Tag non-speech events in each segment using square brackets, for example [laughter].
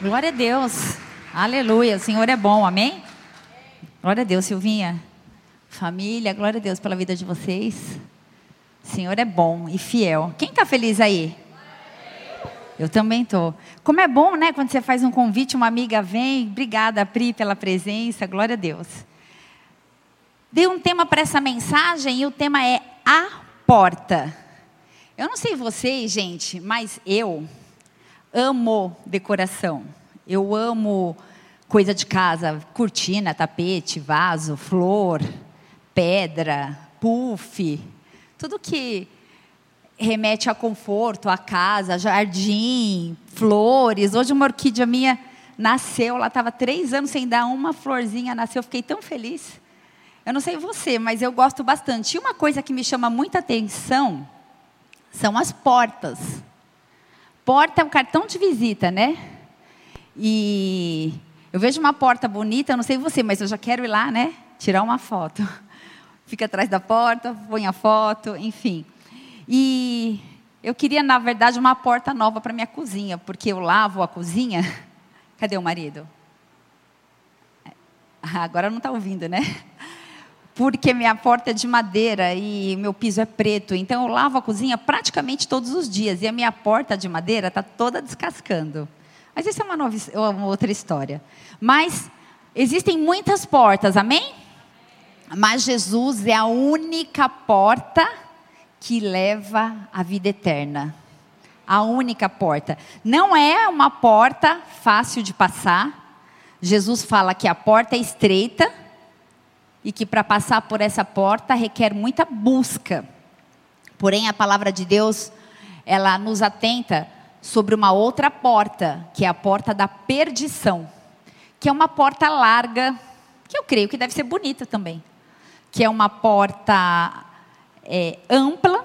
Glória a Deus. Aleluia. O Senhor é bom. Amém? Glória a Deus, Silvinha. Família, glória a Deus pela vida de vocês. O Senhor é bom e fiel. Quem está feliz aí? Eu também tô. Como é bom, né? Quando você faz um convite, uma amiga vem. Obrigada, Pri, pela presença. Glória a Deus. Dei um tema para essa mensagem e o tema é a porta. Eu não sei vocês, gente, mas eu amo decoração. Eu amo coisa de casa, cortina, tapete, vaso, flor, pedra, puff, tudo que remete a conforto, a casa, jardim, flores. Hoje uma orquídea minha nasceu, ela estava três anos sem dar uma florzinha, nasceu, eu fiquei tão feliz. Eu não sei você, mas eu gosto bastante. E uma coisa que me chama muita atenção são as portas. Porta é um cartão de visita, né? E eu vejo uma porta bonita, não sei você, mas eu já quero ir lá, né? Tirar uma foto. [laughs] Fica atrás da porta, põe a foto, enfim. E eu queria, na verdade, uma porta nova para minha cozinha, porque eu lavo a cozinha. [laughs] Cadê o marido? Ah, [laughs] agora não está ouvindo, né? Porque minha porta é de madeira e meu piso é preto. Então eu lavo a cozinha praticamente todos os dias. E a minha porta de madeira está toda descascando. Mas isso é uma, nova, uma outra história. Mas existem muitas portas, amém? Mas Jesus é a única porta que leva à vida eterna. A única porta. Não é uma porta fácil de passar. Jesus fala que a porta é estreita e que para passar por essa porta requer muita busca. Porém, a palavra de Deus, ela nos atenta sobre uma outra porta, que é a porta da perdição, que é uma porta larga, que eu creio que deve ser bonita também, que é uma porta é, ampla,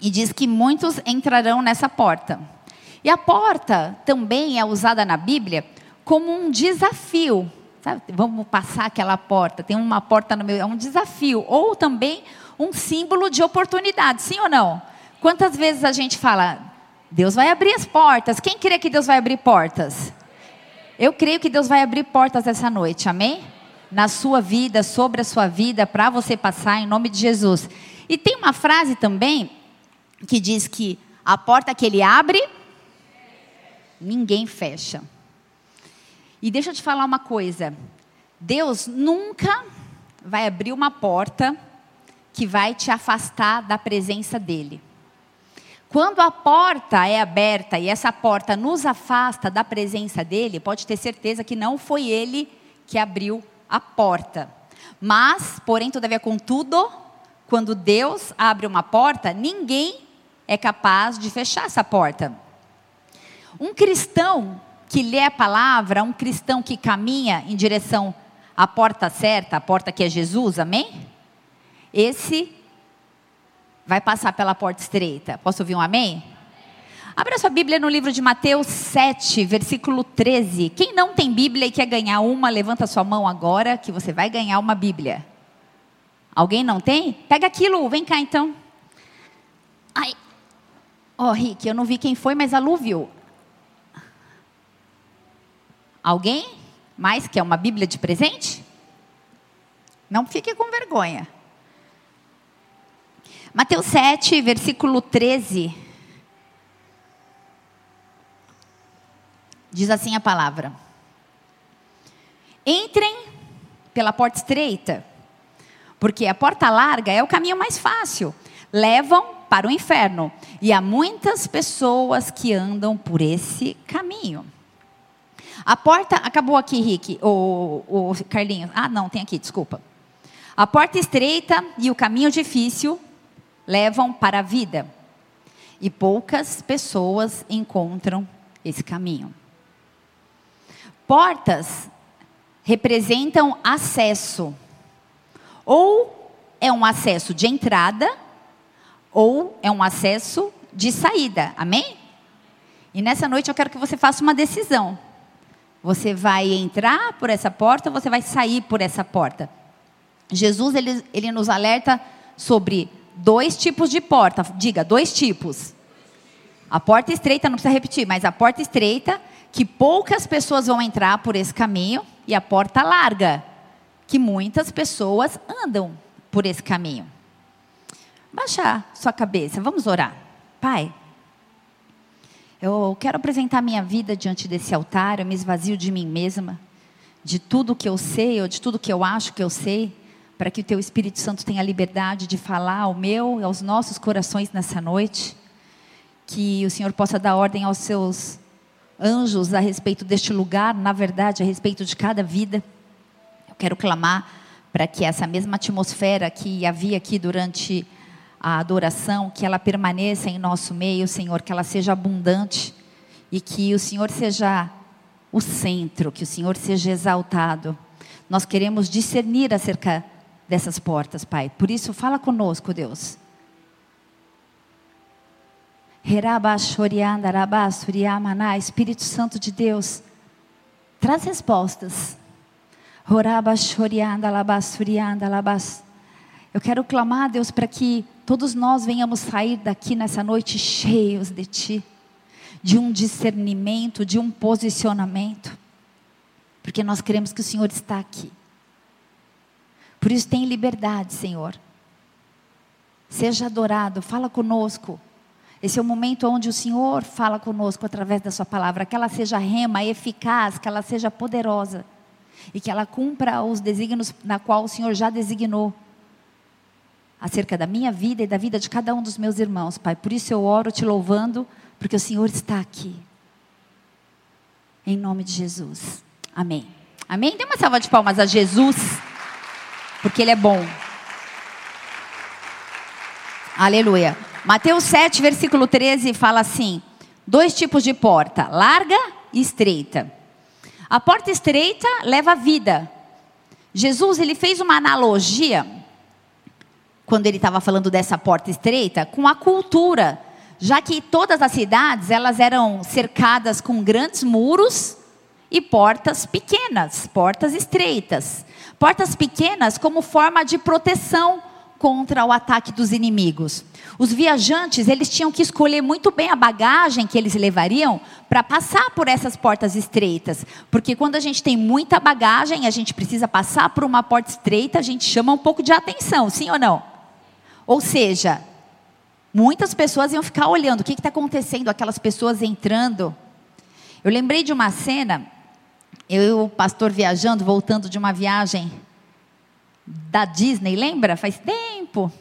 e diz que muitos entrarão nessa porta. E a porta também é usada na Bíblia como um desafio. Sabe? Vamos passar aquela porta, tem uma porta no meio, é um desafio. Ou também um símbolo de oportunidade, sim ou não? Quantas vezes a gente fala, Deus vai abrir as portas. Quem crê que Deus vai abrir portas? Eu creio que Deus vai abrir portas essa noite, amém? Na sua vida, sobre a sua vida, para você passar, em nome de Jesus. E tem uma frase também que diz que a porta que ele abre, ninguém fecha. E deixa eu te falar uma coisa: Deus nunca vai abrir uma porta que vai te afastar da presença dEle. Quando a porta é aberta e essa porta nos afasta da presença dEle, pode ter certeza que não foi Ele que abriu a porta. Mas, porém, todavia, contudo, quando Deus abre uma porta, ninguém é capaz de fechar essa porta. Um cristão que lê a palavra, um cristão que caminha em direção à porta certa, a porta que é Jesus, amém? Esse vai passar pela porta estreita. Posso ouvir um amém? Abra sua Bíblia no livro de Mateus 7, versículo 13. Quem não tem Bíblia e quer ganhar uma, levanta sua mão agora, que você vai ganhar uma Bíblia. Alguém não tem? Pega aquilo, vem cá então. Ai. Ó, oh, Rick, eu não vi quem foi, mas a Lu viu. Alguém mais quer uma Bíblia de presente? Não fique com vergonha. Mateus 7, versículo 13. Diz assim a palavra: Entrem pela porta estreita porque a porta larga é o caminho mais fácil. Levam para o inferno. E há muitas pessoas que andam por esse caminho. A porta. Acabou aqui, Rick. O, o Carlinhos. Ah, não, tem aqui, desculpa. A porta estreita e o caminho difícil levam para a vida. E poucas pessoas encontram esse caminho. Portas representam acesso ou é um acesso de entrada, ou é um acesso de saída. Amém? E nessa noite eu quero que você faça uma decisão. Você vai entrar por essa porta ou você vai sair por essa porta? Jesus ele, ele nos alerta sobre dois tipos de porta. Diga, dois tipos. A porta estreita, não precisa repetir, mas a porta estreita, que poucas pessoas vão entrar por esse caminho, e a porta larga, que muitas pessoas andam por esse caminho. Baixa sua cabeça, vamos orar. Pai, eu quero apresentar minha vida diante desse altar, eu me esvazio de mim mesma, de tudo que eu sei ou de tudo que eu acho que eu sei, para que o teu Espírito Santo tenha liberdade de falar ao meu e aos nossos corações nessa noite. Que o Senhor possa dar ordem aos seus anjos a respeito deste lugar, na verdade, a respeito de cada vida. Eu quero clamar para que essa mesma atmosfera que havia aqui durante a adoração, que ela permaneça em nosso meio, Senhor, que ela seja abundante e que o Senhor seja o centro, que o Senhor seja exaltado. Nós queremos discernir acerca dessas portas, Pai. Por isso, fala conosco, Deus. Espírito Santo de Deus, traz respostas. Eu quero clamar, Deus, para que todos nós venhamos sair daqui nessa noite cheios de Ti, de um discernimento, de um posicionamento, porque nós queremos que o Senhor está aqui. Por isso, tem liberdade, Senhor. Seja adorado, fala conosco. Esse é o momento onde o Senhor fala conosco através da Sua palavra, que ela seja rema, eficaz, que ela seja poderosa e que ela cumpra os desígnios na qual o Senhor já designou acerca da minha vida e da vida de cada um dos meus irmãos, Pai. Por isso eu oro te louvando, porque o Senhor está aqui. Em nome de Jesus. Amém. Amém? Dê uma salva de palmas a Jesus, porque Ele é bom. Aleluia. Mateus 7, versículo 13 fala assim: dois tipos de porta, larga e estreita. A porta estreita leva a vida. Jesus ele fez uma analogia quando ele estava falando dessa porta estreita, com a cultura, já que todas as cidades elas eram cercadas com grandes muros e portas pequenas, portas estreitas. Portas pequenas como forma de proteção contra o ataque dos inimigos. Os viajantes, eles tinham que escolher muito bem a bagagem que eles levariam para passar por essas portas estreitas, porque quando a gente tem muita bagagem, a gente precisa passar por uma porta estreita, a gente chama um pouco de atenção, sim ou não? Ou seja, muitas pessoas iam ficar olhando o que está acontecendo, aquelas pessoas entrando. Eu lembrei de uma cena, eu e o pastor viajando, voltando de uma viagem da Disney, lembra? Faz tempo.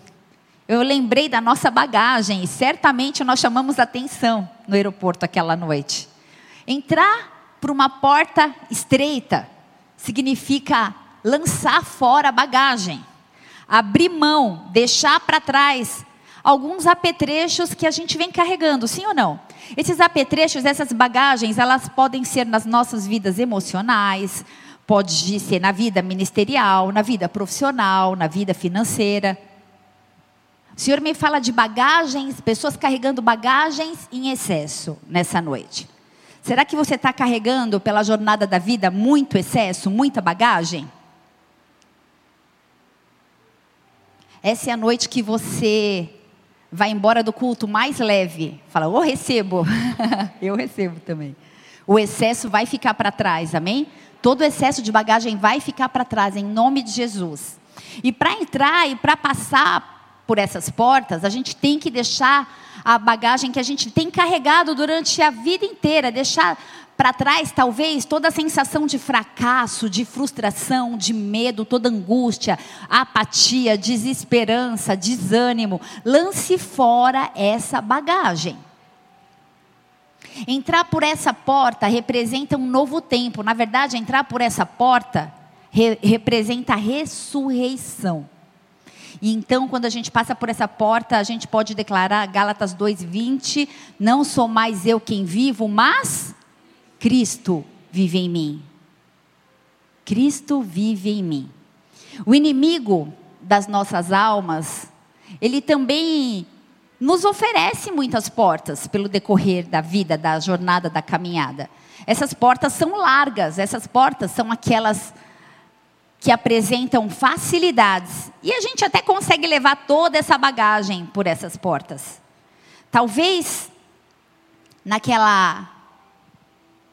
Eu lembrei da nossa bagagem e certamente nós chamamos atenção no aeroporto aquela noite. Entrar por uma porta estreita significa lançar fora a bagagem abrir mão, deixar para trás alguns apetrechos que a gente vem carregando, sim ou não? Esses apetrechos, essas bagagens, elas podem ser nas nossas vidas emocionais, pode ser na vida ministerial, na vida profissional, na vida financeira. O Senhor me fala de bagagens, pessoas carregando bagagens em excesso nessa noite. Será que você está carregando pela jornada da vida muito excesso, muita bagagem? Essa é a noite que você vai embora do culto mais leve. Fala, oh, recebo. [laughs] Eu recebo também. O excesso vai ficar para trás, amém? Todo excesso de bagagem vai ficar para trás, em nome de Jesus. E para entrar e para passar por essas portas, a gente tem que deixar a bagagem que a gente tem carregado durante a vida inteira, deixar para trás, talvez, toda a sensação de fracasso, de frustração, de medo, toda angústia, apatia, desesperança, desânimo. Lance fora essa bagagem. Entrar por essa porta representa um novo tempo. Na verdade, entrar por essa porta re representa a ressurreição. E então, quando a gente passa por essa porta, a gente pode declarar Gálatas 2:20, não sou mais eu quem vivo, mas Cristo vive em mim. Cristo vive em mim. O inimigo das nossas almas, ele também nos oferece muitas portas pelo decorrer da vida, da jornada, da caminhada. Essas portas são largas, essas portas são aquelas que apresentam facilidades. E a gente até consegue levar toda essa bagagem por essas portas. Talvez naquela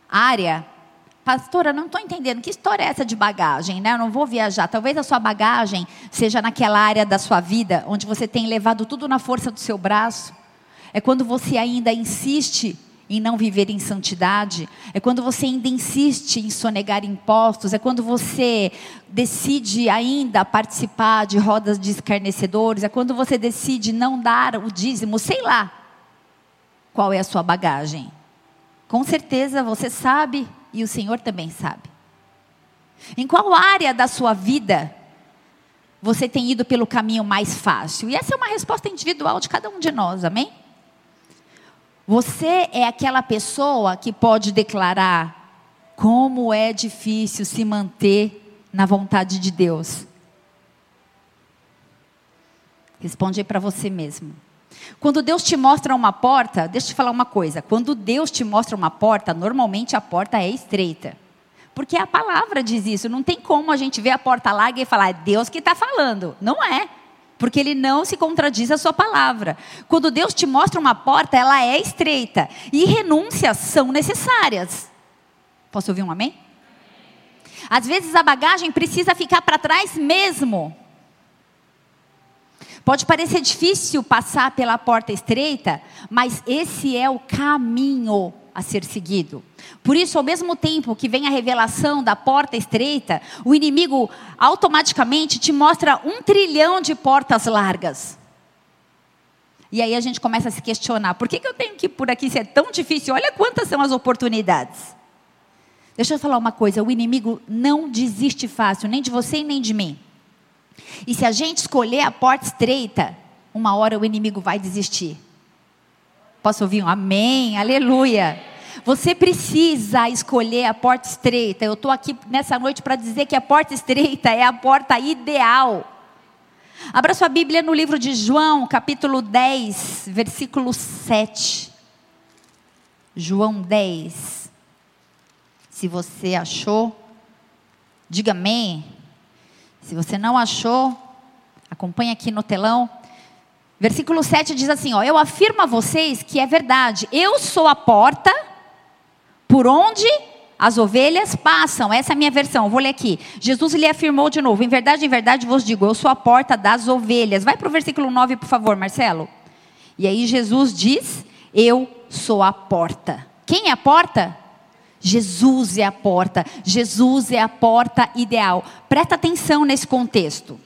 área. Pastora, não estou entendendo. Que história é essa de bagagem, né? Eu não vou viajar. Talvez a sua bagagem seja naquela área da sua vida onde você tem levado tudo na força do seu braço. É quando você ainda insiste em não viver em santidade, é quando você ainda insiste em sonegar impostos, é quando você decide ainda participar de rodas de escarnecedores, é quando você decide não dar o dízimo, sei lá qual é a sua bagagem. Com certeza você sabe e o Senhor também sabe. Em qual área da sua vida você tem ido pelo caminho mais fácil? E essa é uma resposta individual de cada um de nós, amém? Você é aquela pessoa que pode declarar como é difícil se manter na vontade de Deus. Responde para você mesmo. Quando Deus te mostra uma porta, deixa eu te falar uma coisa. Quando Deus te mostra uma porta, normalmente a porta é estreita. Porque a palavra diz isso. Não tem como a gente ver a porta larga e falar, é Deus que está falando. Não é porque ele não se contradiz a sua palavra. Quando Deus te mostra uma porta, ela é estreita e renúncias são necessárias. Posso ouvir um amém? Às vezes a bagagem precisa ficar para trás mesmo. Pode parecer difícil passar pela porta estreita, mas esse é o caminho a ser seguido. Por isso, ao mesmo tempo que vem a revelação da porta estreita, o inimigo automaticamente te mostra um trilhão de portas largas. E aí a gente começa a se questionar: por que, que eu tenho que ir por aqui se é tão difícil? Olha quantas são as oportunidades. Deixa eu falar uma coisa: o inimigo não desiste fácil, nem de você nem de mim. E se a gente escolher a porta estreita, uma hora o inimigo vai desistir. Posso ouvir um amém? Aleluia. Você precisa escolher a porta estreita. Eu estou aqui nessa noite para dizer que a porta estreita é a porta ideal. Abra sua Bíblia no livro de João, capítulo 10, versículo 7. João 10. Se você achou, diga amém. Se você não achou, acompanhe aqui no telão. Versículo 7 diz assim: ó, Eu afirmo a vocês que é verdade, eu sou a porta por onde as ovelhas passam. Essa é a minha versão, vou ler aqui. Jesus lhe afirmou de novo: Em verdade, em verdade vos digo, eu sou a porta das ovelhas. Vai para o versículo 9, por favor, Marcelo. E aí Jesus diz: Eu sou a porta. Quem é a porta? Jesus é a porta. Jesus é a porta ideal. Presta atenção nesse contexto.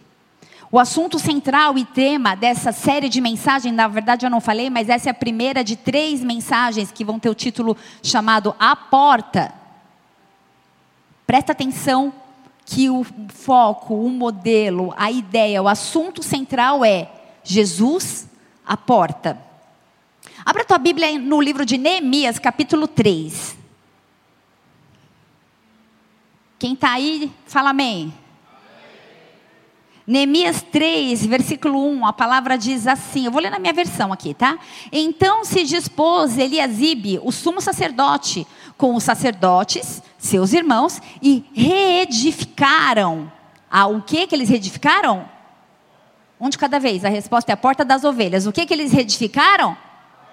O assunto central e tema dessa série de mensagens, na verdade eu não falei, mas essa é a primeira de três mensagens que vão ter o título chamado A Porta. Presta atenção que o foco, o modelo, a ideia, o assunto central é Jesus, a porta. Abra tua Bíblia no livro de Neemias, capítulo 3. Quem está aí, fala amém. Neemias 3, versículo 1, a palavra diz assim, eu vou ler na minha versão aqui, tá? Então se dispôs Eliasibe, o sumo sacerdote, com os sacerdotes, seus irmãos, e reedificaram. Ah, o que que eles reedificaram? Um de cada vez, a resposta é a porta das ovelhas. O que que eles reedificaram?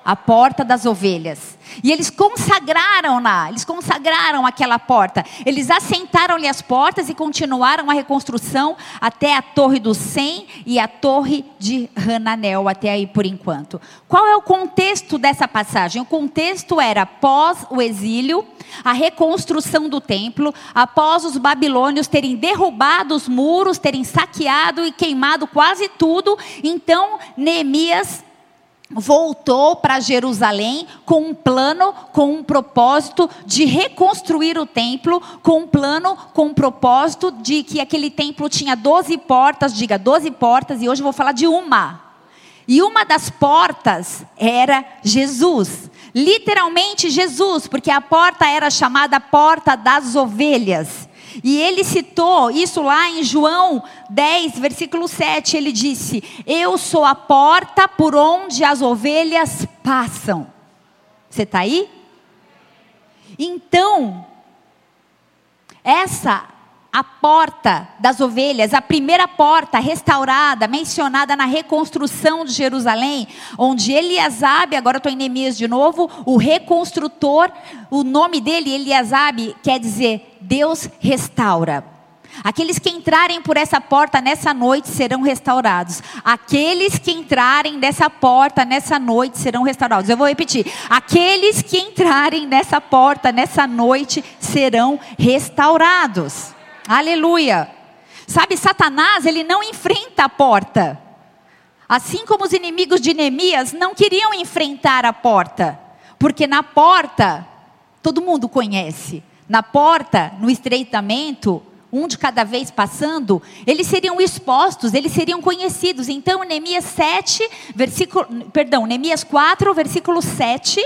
A porta das ovelhas. E eles consagraram-na, eles consagraram aquela porta. Eles assentaram-lhe as portas e continuaram a reconstrução até a Torre do Sem e a Torre de Hananel, até aí por enquanto. Qual é o contexto dessa passagem? O contexto era após o exílio, a reconstrução do templo, após os babilônios terem derrubado os muros, terem saqueado e queimado quase tudo, então Neemias voltou para Jerusalém com um plano, com um propósito de reconstruir o templo, com um plano, com um propósito de que aquele templo tinha 12 portas, diga 12 portas, e hoje eu vou falar de uma. E uma das portas era Jesus. Literalmente Jesus, porque a porta era chamada porta das ovelhas. E ele citou isso lá em João 10, versículo 7. Ele disse: Eu sou a porta por onde as ovelhas passam. Você está aí? Então, essa a porta das ovelhas, a primeira porta restaurada, mencionada na reconstrução de Jerusalém, onde Eliasabe, agora estou em Neemias de novo, o reconstrutor, o nome dele, Eliasabe, quer dizer Deus restaura. Aqueles que entrarem por essa porta nessa noite serão restaurados. Aqueles que entrarem nessa porta nessa noite serão restaurados. Eu vou repetir. Aqueles que entrarem nessa porta nessa noite serão restaurados. Aleluia. Sabe, Satanás, ele não enfrenta a porta. Assim como os inimigos de Neemias não queriam enfrentar a porta, porque na porta todo mundo conhece. Na porta, no estreitamento, um de cada vez passando, eles seriam expostos, eles seriam conhecidos. Então, Neemias 7, versículo, perdão, Neemias 4, versículo 7,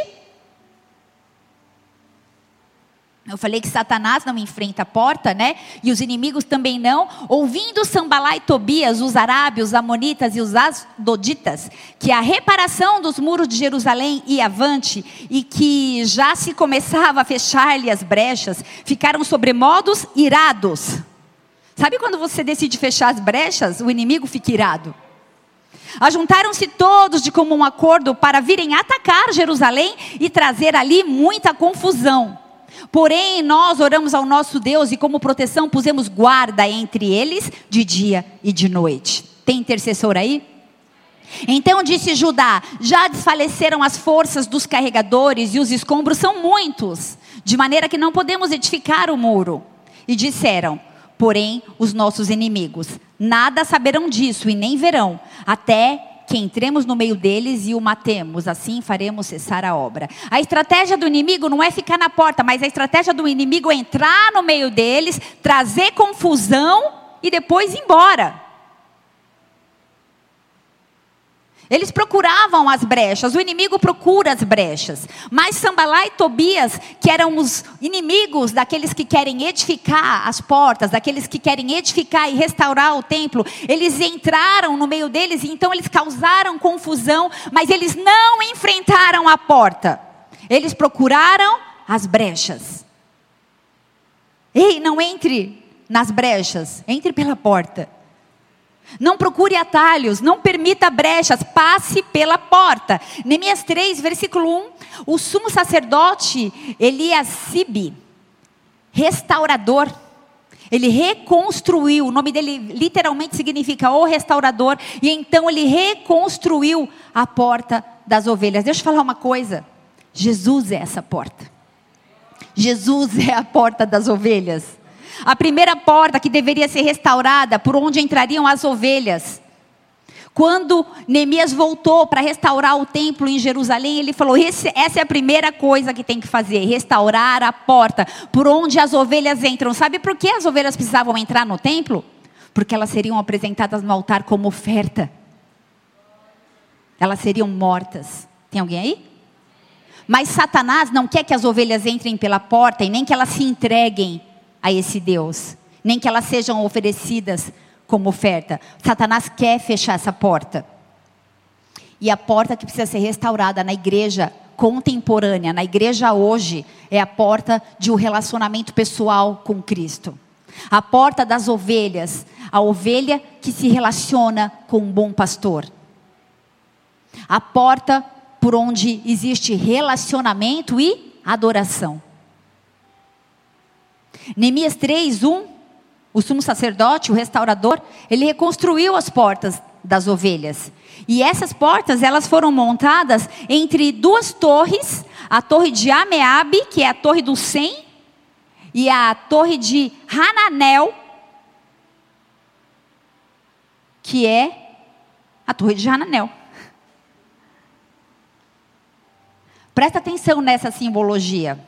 Eu falei que Satanás não enfrenta a porta, né? E os inimigos também não. Ouvindo Sambalá e Tobias, os arábios, os amonitas e os asdoditas, que a reparação dos muros de Jerusalém ia avante e que já se começava a fechar-lhe as brechas, ficaram sobremodos irados. Sabe quando você decide fechar as brechas, o inimigo fica irado? Ajuntaram-se todos de comum acordo para virem atacar Jerusalém e trazer ali muita confusão. Porém, nós oramos ao nosso Deus e, como proteção, pusemos guarda entre eles de dia e de noite. Tem intercessor aí? Então disse Judá: Já desfaleceram as forças dos carregadores e os escombros são muitos, de maneira que não podemos edificar o muro. E disseram: Porém, os nossos inimigos nada saberão disso e nem verão, até que entremos no meio deles e o matemos, assim faremos cessar a obra. A estratégia do inimigo não é ficar na porta, mas a estratégia do inimigo é entrar no meio deles, trazer confusão e depois ir embora. Eles procuravam as brechas, o inimigo procura as brechas. Mas Sambalá e Tobias, que eram os inimigos daqueles que querem edificar as portas, daqueles que querem edificar e restaurar o templo, eles entraram no meio deles e então eles causaram confusão, mas eles não enfrentaram a porta. Eles procuraram as brechas. Ei, não entre nas brechas, entre pela porta. Não procure atalhos, não permita brechas, passe pela porta. Neemias 3, versículo 1. O sumo sacerdote Eliasibe, restaurador, ele reconstruiu, o nome dele literalmente significa o restaurador, e então ele reconstruiu a porta das ovelhas. Deixa eu falar uma coisa: Jesus é essa porta. Jesus é a porta das ovelhas. A primeira porta que deveria ser restaurada, por onde entrariam as ovelhas. Quando Neemias voltou para restaurar o templo em Jerusalém, ele falou: essa é a primeira coisa que tem que fazer, restaurar a porta por onde as ovelhas entram. Sabe por que as ovelhas precisavam entrar no templo? Porque elas seriam apresentadas no altar como oferta. Elas seriam mortas. Tem alguém aí? Mas Satanás não quer que as ovelhas entrem pela porta e nem que elas se entreguem a esse Deus, nem que elas sejam oferecidas como oferta. Satanás quer fechar essa porta. E a porta que precisa ser restaurada na igreja contemporânea, na igreja hoje, é a porta de um relacionamento pessoal com Cristo. A porta das ovelhas, a ovelha que se relaciona com um bom pastor. A porta por onde existe relacionamento e adoração. Neemias 3, 1, o sumo sacerdote, o restaurador, ele reconstruiu as portas das ovelhas. E essas portas, elas foram montadas entre duas torres, a torre de Ameabe, que é a torre do Sem, e a torre de Hananel, que é a torre de Hananel. Presta atenção nessa simbologia.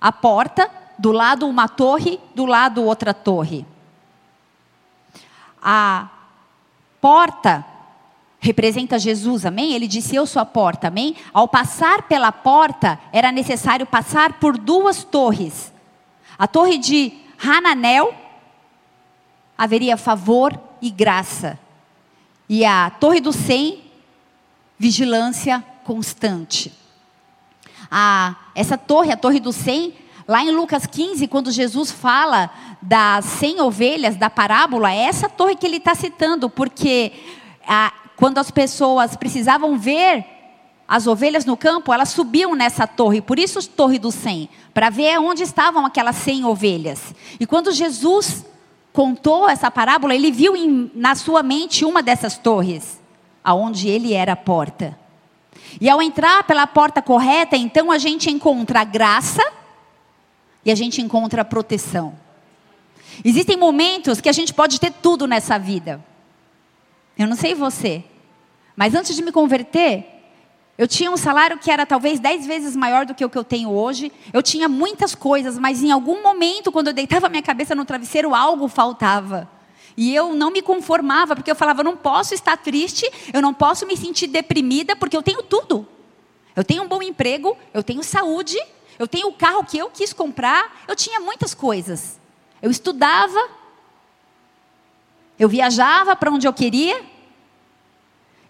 A porta do lado uma torre, do lado outra torre. A porta representa Jesus, amém? Ele disse: Eu sou a porta, amém? Ao passar pela porta, era necessário passar por duas torres. A torre de Hananel, haveria favor e graça. E a torre do Sem, vigilância constante. A, essa torre, a torre do Sem, Lá em Lucas 15, quando Jesus fala das 100 ovelhas, da parábola, é essa torre que ele está citando, porque a, quando as pessoas precisavam ver as ovelhas no campo, elas subiam nessa torre, por isso torre do 100, para ver onde estavam aquelas 100 ovelhas. E quando Jesus contou essa parábola, ele viu em, na sua mente uma dessas torres, aonde ele era a porta. E ao entrar pela porta correta, então a gente encontra graça, e a gente encontra proteção. Existem momentos que a gente pode ter tudo nessa vida. Eu não sei você, mas antes de me converter, eu tinha um salário que era talvez dez vezes maior do que o que eu tenho hoje. Eu tinha muitas coisas, mas em algum momento, quando eu deitava minha cabeça no travesseiro, algo faltava. E eu não me conformava, porque eu falava, eu não posso estar triste, eu não posso me sentir deprimida, porque eu tenho tudo. Eu tenho um bom emprego, eu tenho saúde, eu tenho o carro que eu quis comprar, eu tinha muitas coisas. Eu estudava, eu viajava para onde eu queria.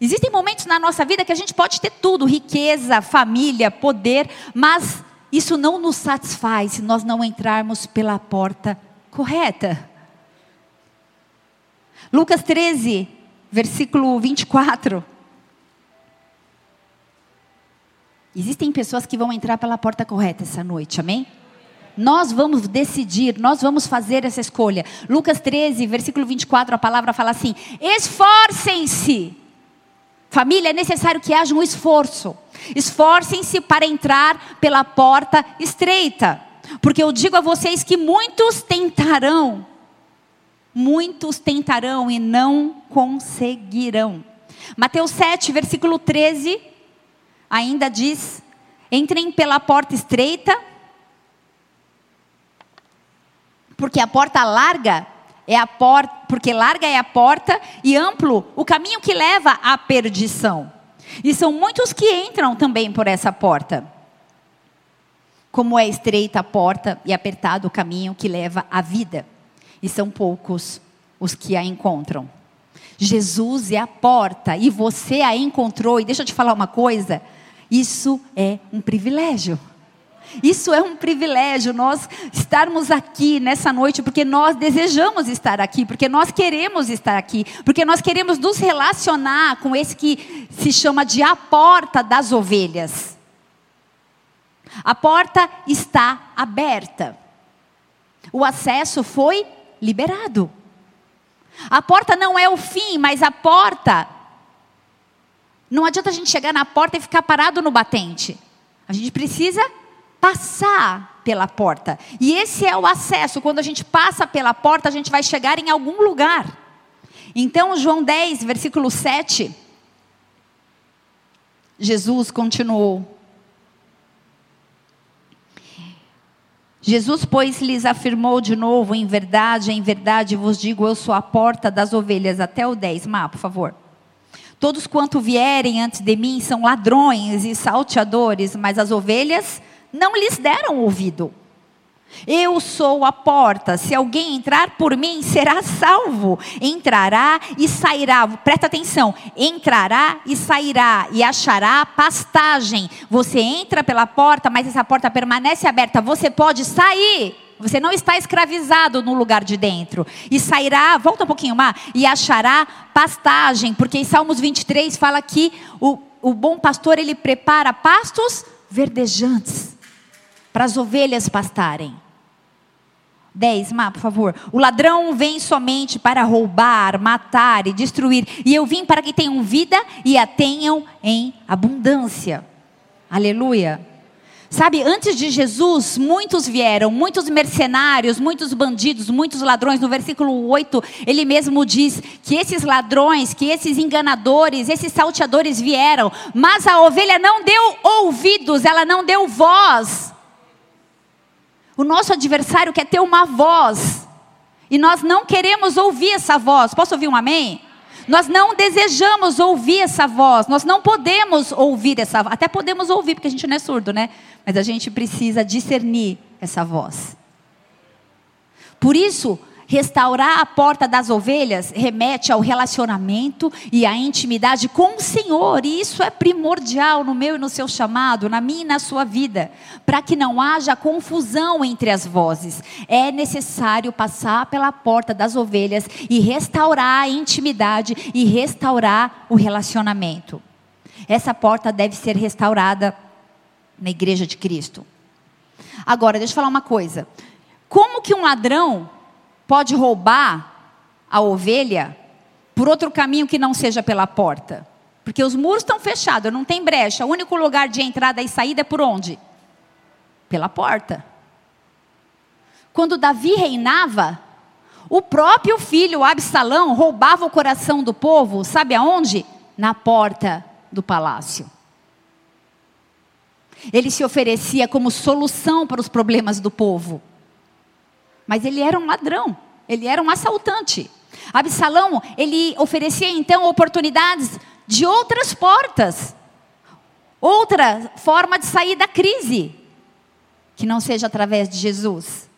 Existem momentos na nossa vida que a gente pode ter tudo, riqueza, família, poder, mas isso não nos satisfaz se nós não entrarmos pela porta correta. Lucas 13, versículo 24. Existem pessoas que vão entrar pela porta correta essa noite, amém? Nós vamos decidir, nós vamos fazer essa escolha. Lucas 13, versículo 24, a palavra fala assim: esforcem-se. Família, é necessário que haja um esforço. Esforcem-se para entrar pela porta estreita. Porque eu digo a vocês que muitos tentarão, muitos tentarão e não conseguirão. Mateus 7, versículo 13 ainda diz: entrem pela porta estreita, porque a porta larga é a porta, porque larga é a porta e amplo o caminho que leva à perdição. E são muitos que entram também por essa porta. Como é estreita a porta e apertado o caminho que leva à vida, e são poucos os que a encontram. Jesus é a porta e você a encontrou. E deixa eu te falar uma coisa: isso é um privilégio. Isso é um privilégio, nós estarmos aqui nessa noite, porque nós desejamos estar aqui, porque nós queremos estar aqui, porque nós queremos nos relacionar com esse que se chama de a porta das ovelhas. A porta está aberta, o acesso foi liberado. A porta não é o fim, mas a porta não adianta a gente chegar na porta e ficar parado no batente. A gente precisa passar pela porta. E esse é o acesso. Quando a gente passa pela porta, a gente vai chegar em algum lugar. Então, João 10, versículo 7. Jesus continuou. Jesus, pois, lhes afirmou de novo: em verdade, em verdade vos digo, eu sou a porta das ovelhas. Até o 10, Má, por favor. Todos quanto vierem antes de mim são ladrões e salteadores, mas as ovelhas não lhes deram ouvido. Eu sou a porta, se alguém entrar por mim, será salvo. Entrará e sairá, presta atenção: entrará e sairá, e achará pastagem. Você entra pela porta, mas essa porta permanece aberta, você pode sair. Você não está escravizado no lugar de dentro. E sairá, volta um pouquinho mais, e achará pastagem, porque em Salmos 23 fala que o, o bom pastor ele prepara pastos verdejantes para as ovelhas pastarem. 10, Má, por favor. O ladrão vem somente para roubar, matar e destruir. E eu vim para que tenham vida e a tenham em abundância. Aleluia. Sabe, antes de Jesus, muitos vieram, muitos mercenários, muitos bandidos, muitos ladrões. No versículo 8, ele mesmo diz que esses ladrões, que esses enganadores, esses salteadores vieram, mas a ovelha não deu ouvidos, ela não deu voz. O nosso adversário quer ter uma voz, e nós não queremos ouvir essa voz. Posso ouvir um amém? Nós não desejamos ouvir essa voz, nós não podemos ouvir essa voz. Até podemos ouvir, porque a gente não é surdo, né? Mas a gente precisa discernir essa voz. Por isso, Restaurar a porta das ovelhas remete ao relacionamento e à intimidade com o Senhor, e isso é primordial no meu e no seu chamado, na minha e na sua vida, para que não haja confusão entre as vozes. É necessário passar pela porta das ovelhas e restaurar a intimidade e restaurar o relacionamento. Essa porta deve ser restaurada na igreja de Cristo. Agora, deixa eu falar uma coisa. Como que um ladrão pode roubar a ovelha por outro caminho que não seja pela porta. Porque os muros estão fechados, não tem brecha. O único lugar de entrada e saída é por onde? Pela porta. Quando Davi reinava, o próprio filho Absalão roubava o coração do povo, sabe aonde? Na porta do palácio. Ele se oferecia como solução para os problemas do povo. Mas ele era um ladrão, ele era um assaltante. Absalão, ele oferecia então oportunidades de outras portas, outra forma de sair da crise, que não seja através de Jesus.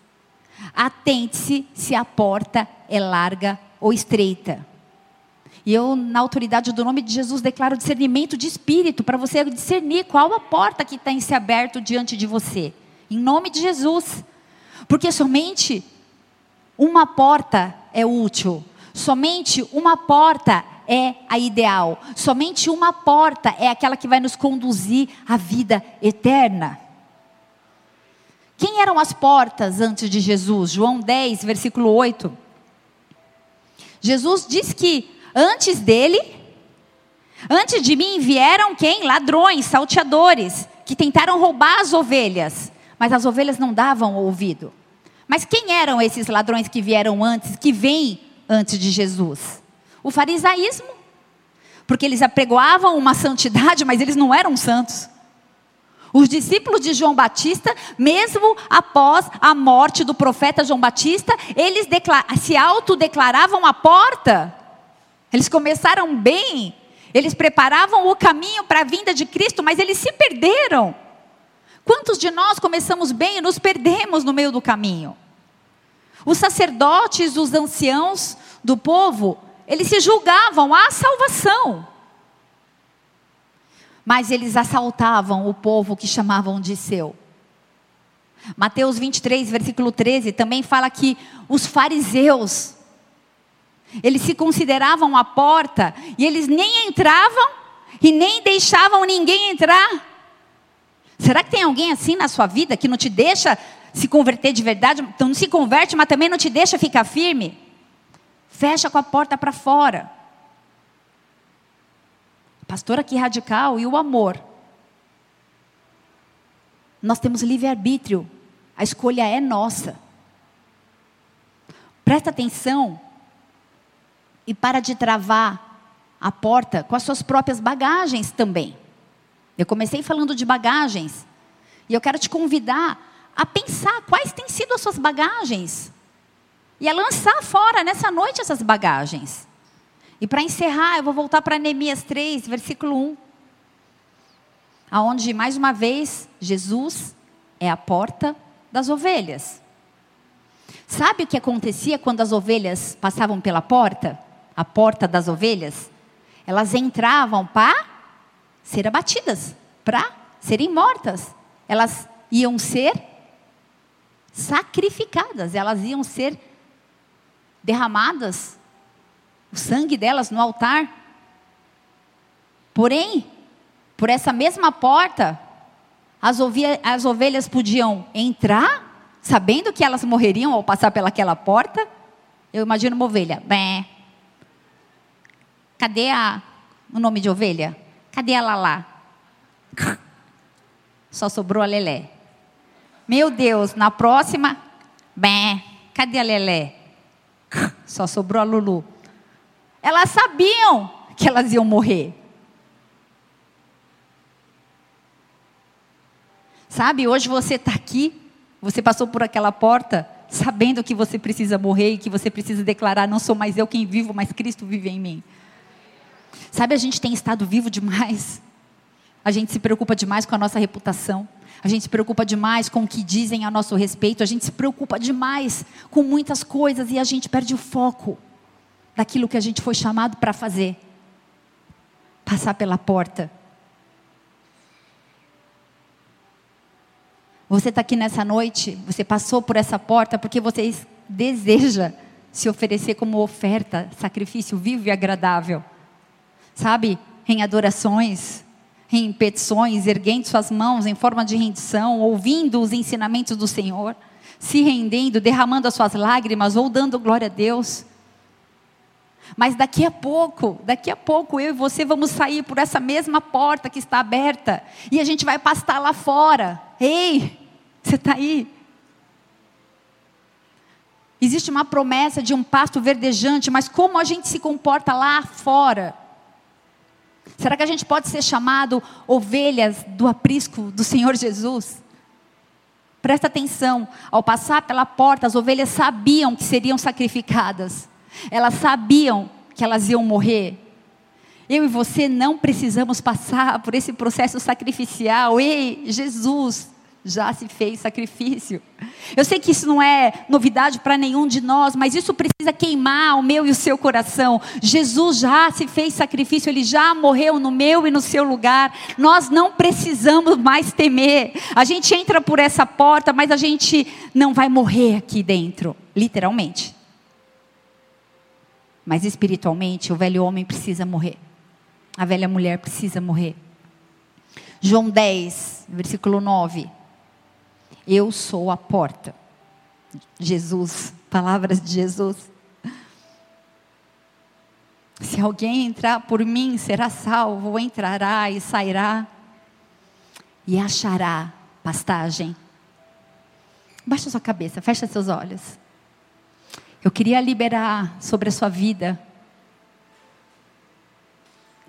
Atente-se se a porta é larga ou estreita. E eu, na autoridade do nome de Jesus, declaro discernimento de espírito para você discernir qual a porta que está em se aberto diante de você. Em nome de Jesus. Porque somente uma porta é útil, somente uma porta é a ideal, somente uma porta é aquela que vai nos conduzir à vida eterna. Quem eram as portas antes de Jesus? João 10, versículo 8. Jesus diz que antes dele, antes de mim vieram quem? Ladrões, salteadores, que tentaram roubar as ovelhas, mas as ovelhas não davam ouvido. Mas quem eram esses ladrões que vieram antes, que vêm antes de Jesus? O farisaísmo. Porque eles apregoavam uma santidade, mas eles não eram santos. Os discípulos de João Batista, mesmo após a morte do profeta João Batista, eles se autodeclaravam a porta. Eles começaram bem, eles preparavam o caminho para a vinda de Cristo, mas eles se perderam. Quantos de nós começamos bem e nos perdemos no meio do caminho? Os sacerdotes, os anciãos do povo, eles se julgavam à salvação. Mas eles assaltavam o povo que chamavam de seu. Mateus 23, versículo 13, também fala que os fariseus, eles se consideravam a porta e eles nem entravam e nem deixavam ninguém entrar. Será que tem alguém assim na sua vida que não te deixa se converter de verdade? Então não se converte, mas também não te deixa ficar firme? Fecha com a porta para fora. Pastor aqui radical e o amor. Nós temos livre-arbítrio. A escolha é nossa. Presta atenção e para de travar a porta com as suas próprias bagagens também. Eu comecei falando de bagagens. E eu quero te convidar a pensar quais têm sido as suas bagagens. E a lançar fora nessa noite essas bagagens. E para encerrar, eu vou voltar para Neemias 3, versículo 1. Aonde, mais uma vez, Jesus é a porta das ovelhas. Sabe o que acontecia quando as ovelhas passavam pela porta? A porta das ovelhas? Elas entravam para ser abatidas, para serem mortas. Elas iam ser sacrificadas, elas iam ser derramadas, o sangue delas no altar. Porém, por essa mesma porta, as, as ovelhas podiam entrar, sabendo que elas morreriam ao passar pelaquela porta. Eu imagino uma ovelha. Bem, cadê a, o nome de ovelha? Cadê ela lá? Só sobrou a Lelé. Meu Deus, na próxima, bem, cadê a Lelé? Só sobrou a Lulu. Elas sabiam que elas iam morrer. Sabe, hoje você está aqui, você passou por aquela porta, sabendo que você precisa morrer e que você precisa declarar: não sou mais eu quem vivo, mas Cristo vive em mim. Sabe, a gente tem estado vivo demais. A gente se preocupa demais com a nossa reputação. A gente se preocupa demais com o que dizem a nosso respeito. A gente se preocupa demais com muitas coisas e a gente perde o foco daquilo que a gente foi chamado para fazer passar pela porta. Você está aqui nessa noite, você passou por essa porta porque você deseja se oferecer como oferta, sacrifício vivo e agradável. Sabe? Em adorações, em petições, erguendo suas mãos em forma de rendição, ouvindo os ensinamentos do Senhor, se rendendo, derramando as suas lágrimas ou dando glória a Deus. Mas daqui a pouco, daqui a pouco eu e você vamos sair por essa mesma porta que está aberta e a gente vai pastar lá fora. Ei, você está aí? Existe uma promessa de um pasto verdejante, mas como a gente se comporta lá fora? Será que a gente pode ser chamado ovelhas do aprisco do Senhor Jesus? Presta atenção, ao passar pela porta, as ovelhas sabiam que seriam sacrificadas, elas sabiam que elas iam morrer. Eu e você não precisamos passar por esse processo sacrificial. Ei, Jesus, já se fez sacrifício. Eu sei que isso não é novidade para nenhum de nós, mas isso precisa queimar o meu e o seu coração. Jesus já se fez sacrifício, ele já morreu no meu e no seu lugar. Nós não precisamos mais temer. A gente entra por essa porta, mas a gente não vai morrer aqui dentro, literalmente. Mas espiritualmente, o velho homem precisa morrer. A velha mulher precisa morrer. João 10, versículo 9. Eu sou a porta. Jesus, palavras de Jesus. Se alguém entrar por mim, será salvo, entrará e sairá e achará pastagem. Baixa sua cabeça, fecha seus olhos. Eu queria liberar sobre a sua vida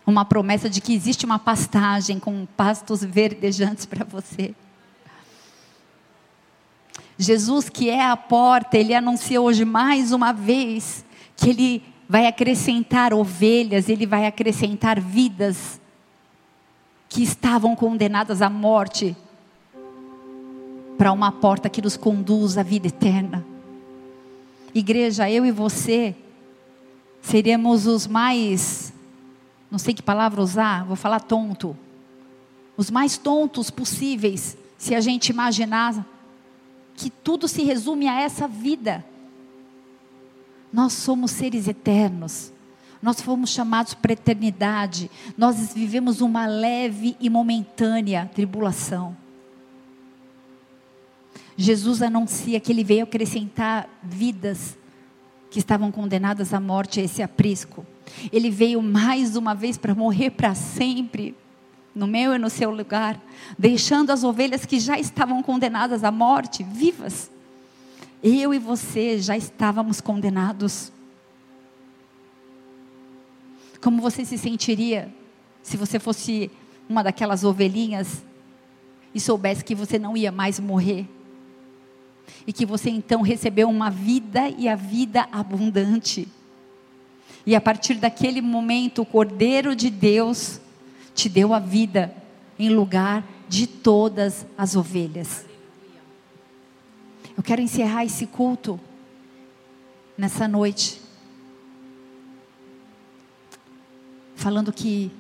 uma promessa de que existe uma pastagem com pastos verdejantes para você. Jesus, que é a porta, ele anuncia hoje mais uma vez que ele vai acrescentar ovelhas, ele vai acrescentar vidas que estavam condenadas à morte para uma porta que nos conduz à vida eterna. Igreja, eu e você seríamos os mais, não sei que palavra usar, vou falar tonto, os mais tontos possíveis, se a gente imaginar que tudo se resume a essa vida. Nós somos seres eternos. Nós fomos chamados para a eternidade. Nós vivemos uma leve e momentânea tribulação. Jesus anuncia que ele veio acrescentar vidas que estavam condenadas à morte a esse aprisco. Ele veio mais uma vez para morrer para sempre no meu e no seu lugar, deixando as ovelhas que já estavam condenadas à morte vivas. Eu e você já estávamos condenados. Como você se sentiria se você fosse uma daquelas ovelhinhas e soubesse que você não ia mais morrer? E que você então recebeu uma vida e a vida abundante. E a partir daquele momento, o Cordeiro de Deus te deu a vida em lugar de todas as ovelhas. Eu quero encerrar esse culto nessa noite, falando que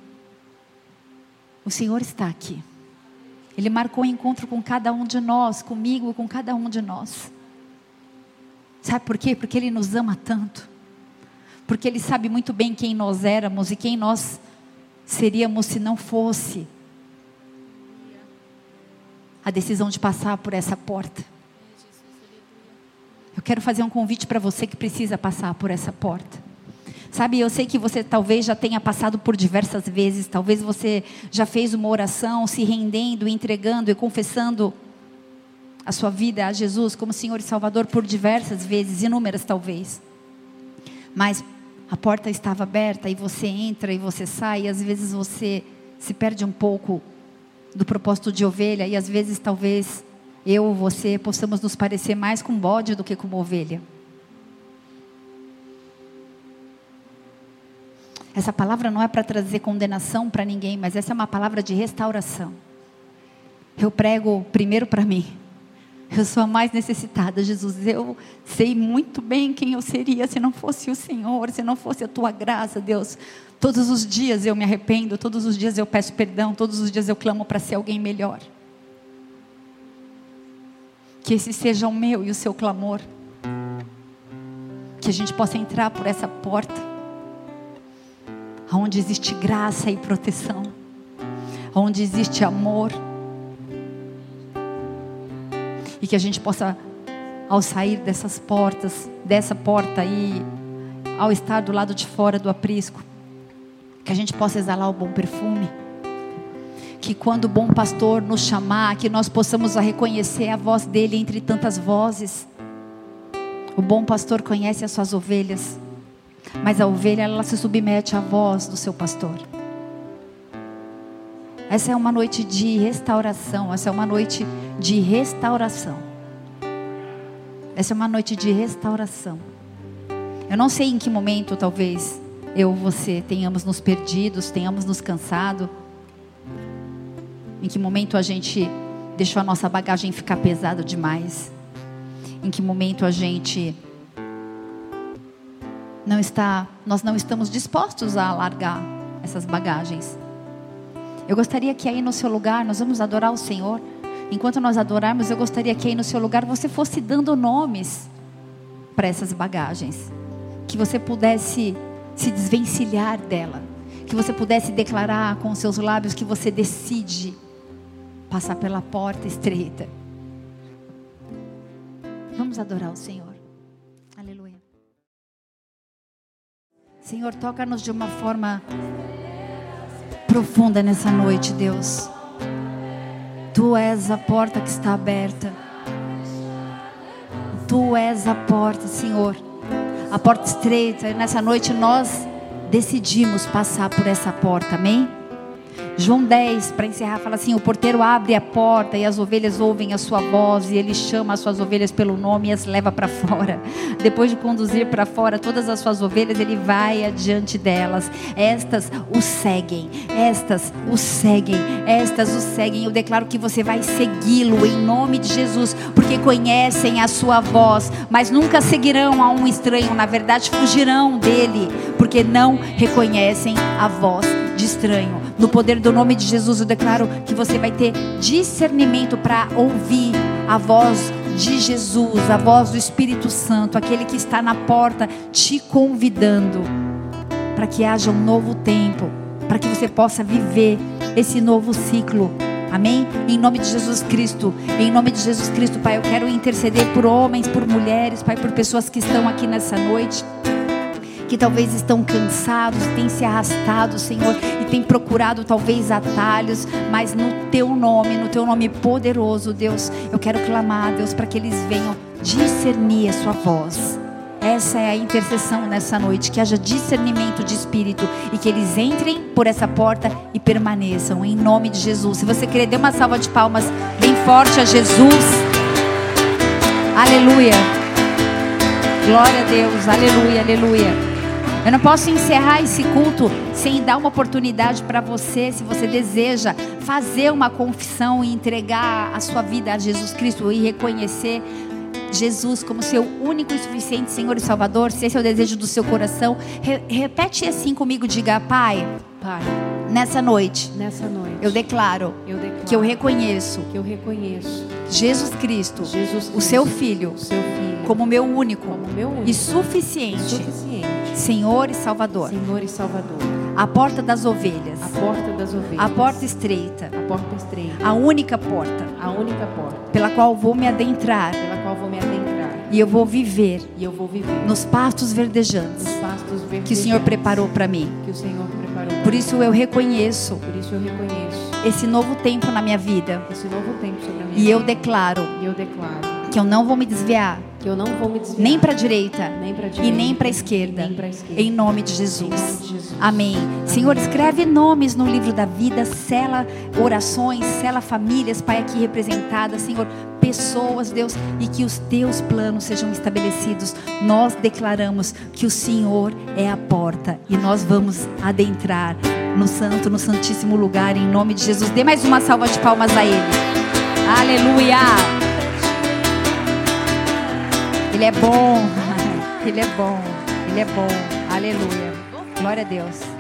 o Senhor está aqui. Ele marcou um encontro com cada um de nós, comigo, com cada um de nós. Sabe por quê? Porque Ele nos ama tanto. Porque Ele sabe muito bem quem nós éramos e quem nós seríamos se não fosse a decisão de passar por essa porta. Eu quero fazer um convite para você que precisa passar por essa porta. Sabe, eu sei que você talvez já tenha passado por diversas vezes, talvez você já fez uma oração se rendendo, entregando e confessando a sua vida a Jesus como Senhor e Salvador por diversas vezes, inúmeras talvez. Mas a porta estava aberta e você entra e você sai, e às vezes você se perde um pouco do propósito de ovelha, e às vezes talvez eu ou você possamos nos parecer mais com bode do que com ovelha. Essa palavra não é para trazer condenação para ninguém, mas essa é uma palavra de restauração. Eu prego primeiro para mim. Eu sou a mais necessitada, Jesus. Eu sei muito bem quem eu seria se não fosse o Senhor, se não fosse a tua graça, Deus. Todos os dias eu me arrependo, todos os dias eu peço perdão, todos os dias eu clamo para ser alguém melhor. Que esse seja o meu e o seu clamor. Que a gente possa entrar por essa porta onde existe graça e proteção, onde existe amor. E que a gente possa, ao sair dessas portas, dessa porta aí, ao estar do lado de fora do aprisco, que a gente possa exalar o bom perfume. Que quando o bom pastor nos chamar, que nós possamos reconhecer a voz dele entre tantas vozes. O bom pastor conhece as suas ovelhas. Mas a ovelha, ela se submete à voz do seu pastor. Essa é uma noite de restauração. Essa é uma noite de restauração. Essa é uma noite de restauração. Eu não sei em que momento, talvez, eu você tenhamos nos perdidos, tenhamos nos cansado. Em que momento a gente deixou a nossa bagagem ficar pesada demais. Em que momento a gente não está, nós não estamos dispostos a largar essas bagagens. Eu gostaria que aí no seu lugar, nós vamos adorar o Senhor. Enquanto nós adorarmos, eu gostaria que aí no seu lugar você fosse dando nomes para essas bagagens. Que você pudesse se desvencilhar dela. Que você pudesse declarar com seus lábios que você decide passar pela porta estreita. Vamos adorar o Senhor. Senhor, toca-nos de uma forma profunda nessa noite, Deus. Tu és a porta que está aberta. Tu és a porta, Senhor. A porta estreita. E nessa noite nós decidimos passar por essa porta, amém? João 10, para encerrar, fala assim: O porteiro abre a porta e as ovelhas ouvem a sua voz, e ele chama as suas ovelhas pelo nome e as leva para [laughs] fora. Depois de conduzir para fora todas as suas ovelhas, ele vai adiante delas. Estas o seguem, estas o seguem, estas o seguem. Eu declaro que você vai segui-lo em nome de Jesus, porque conhecem a sua voz, mas nunca seguirão a um estranho, na verdade, fugirão dele, porque não reconhecem a voz de estranho. No poder do nome de Jesus, eu declaro que você vai ter discernimento para ouvir a voz de Jesus, a voz do Espírito Santo, aquele que está na porta te convidando para que haja um novo tempo, para que você possa viver esse novo ciclo. Amém? Em nome de Jesus Cristo. Em nome de Jesus Cristo, Pai, eu quero interceder por homens, por mulheres, Pai, por pessoas que estão aqui nessa noite que talvez estão cansados, têm se arrastado, Senhor, e têm procurado talvez atalhos, mas no teu nome, no teu nome poderoso, Deus, eu quero clamar, Deus, para que eles venham discernir a sua voz. Essa é a intercessão nessa noite, que haja discernimento de espírito e que eles entrem por essa porta e permaneçam em nome de Jesus. Se você querer, dê uma salva de palmas bem forte a Jesus. Aleluia. Glória a Deus. Aleluia, aleluia. Eu não posso encerrar esse culto sem dar uma oportunidade para você, se você deseja fazer uma confissão e entregar a sua vida a Jesus Cristo e reconhecer Jesus como seu único e suficiente Senhor e Salvador, se esse é o desejo do seu coração, re repete assim comigo, diga: Pai, Pai, nessa noite, nessa noite, eu declaro, eu declaro que eu reconheço, que eu reconheço Jesus Cristo, Jesus Cristo, o seu filho, seu filho, como meu único, como meu único e suficiente, suficiente Senhor e Salvador. Senhor e Salvador. A porta das ovelhas. A porta das ovelhas. A porta estreita. A porta estreita. A única porta. A única porta. Pela qual vou me adentrar. Pela qual vou me adentrar. E eu vou viver. E eu vou viver. Nos pastos verdejantes. Nos pastos verdejantes. Que o Senhor preparou para mim. Que o Senhor preparou. Por isso eu reconheço. Por isso eu reconheço. Esse novo tempo na minha vida. Esse novo tempo sobre a minha e vida. eu declaro. E eu declaro que eu não vou me desviar Que eu não vou me desviar. nem para a direita para e nem para a esquerda. Esquerda. Em nome de Jesus. nome de Jesus. Amém. Senhor, escreve nomes no livro da vida, sela orações, sela famílias, Pai, aqui representadas, Senhor, pessoas, Deus, e que os teus planos sejam estabelecidos. Nós declaramos que o Senhor é a porta e nós vamos adentrar no santo, no santíssimo lugar, em nome de Jesus. Dê mais uma salva de palmas a Ele. Aleluia. Ele é bom. [laughs] Ele é bom. Ele é bom. Aleluia. Glória a Deus.